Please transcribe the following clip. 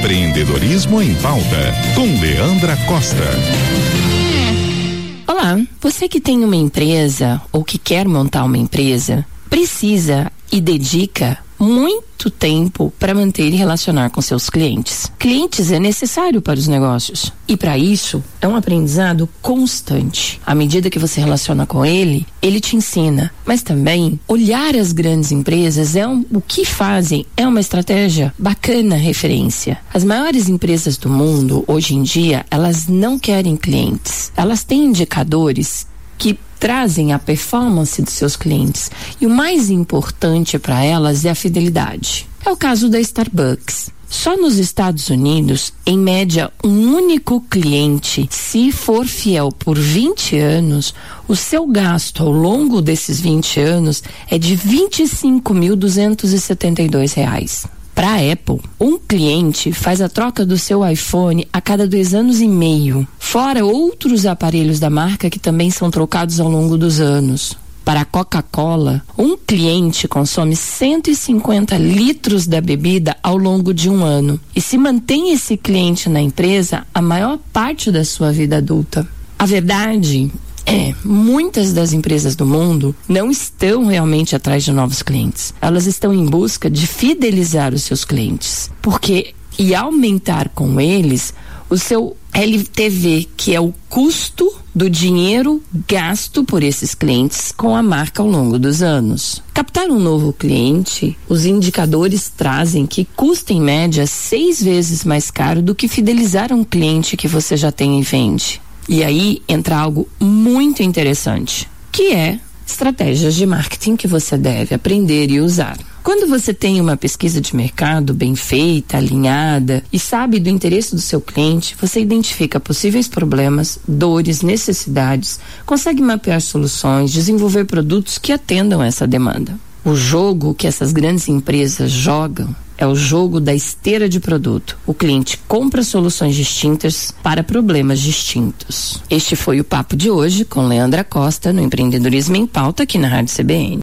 Empreendedorismo em Pauta, com Leandra Costa. Olá, você que tem uma empresa ou que quer montar uma empresa, precisa e dedica muito tempo para manter e relacionar com seus clientes. Clientes é necessário para os negócios e para isso é um aprendizado constante. À medida que você relaciona com ele, ele te ensina. Mas também olhar as grandes empresas é um, o que fazem é uma estratégia bacana referência. As maiores empresas do mundo hoje em dia elas não querem clientes. Elas têm indicadores que trazem a performance de seus clientes e o mais importante para elas é a fidelidade. É o caso da Starbucks. Só nos Estados Unidos, em média, um único cliente, se for fiel por 20 anos, o seu gasto ao longo desses 20 anos é de R$ 25.272. Para a Apple, um cliente faz a troca do seu iPhone a cada dois anos e meio, fora outros aparelhos da marca que também são trocados ao longo dos anos. Para a Coca-Cola, um cliente consome 150 litros da bebida ao longo de um ano e se mantém esse cliente na empresa a maior parte da sua vida adulta. A verdade é, muitas das empresas do mundo não estão realmente atrás de novos clientes. Elas estão em busca de fidelizar os seus clientes. Porque e aumentar com eles o seu LTV, que é o custo do dinheiro gasto por esses clientes com a marca ao longo dos anos. Captar um novo cliente, os indicadores trazem que custa em média seis vezes mais caro do que fidelizar um cliente que você já tem e vende. E aí entra algo muito interessante, que é estratégias de marketing que você deve aprender e usar. Quando você tem uma pesquisa de mercado bem feita, alinhada e sabe do interesse do seu cliente, você identifica possíveis problemas, dores, necessidades, consegue mapear soluções, desenvolver produtos que atendam essa demanda. O jogo que essas grandes empresas jogam é o jogo da esteira de produto. O cliente compra soluções distintas para problemas distintos. Este foi o papo de hoje com Leandra Costa no Empreendedorismo em Pauta aqui na Rádio CBN.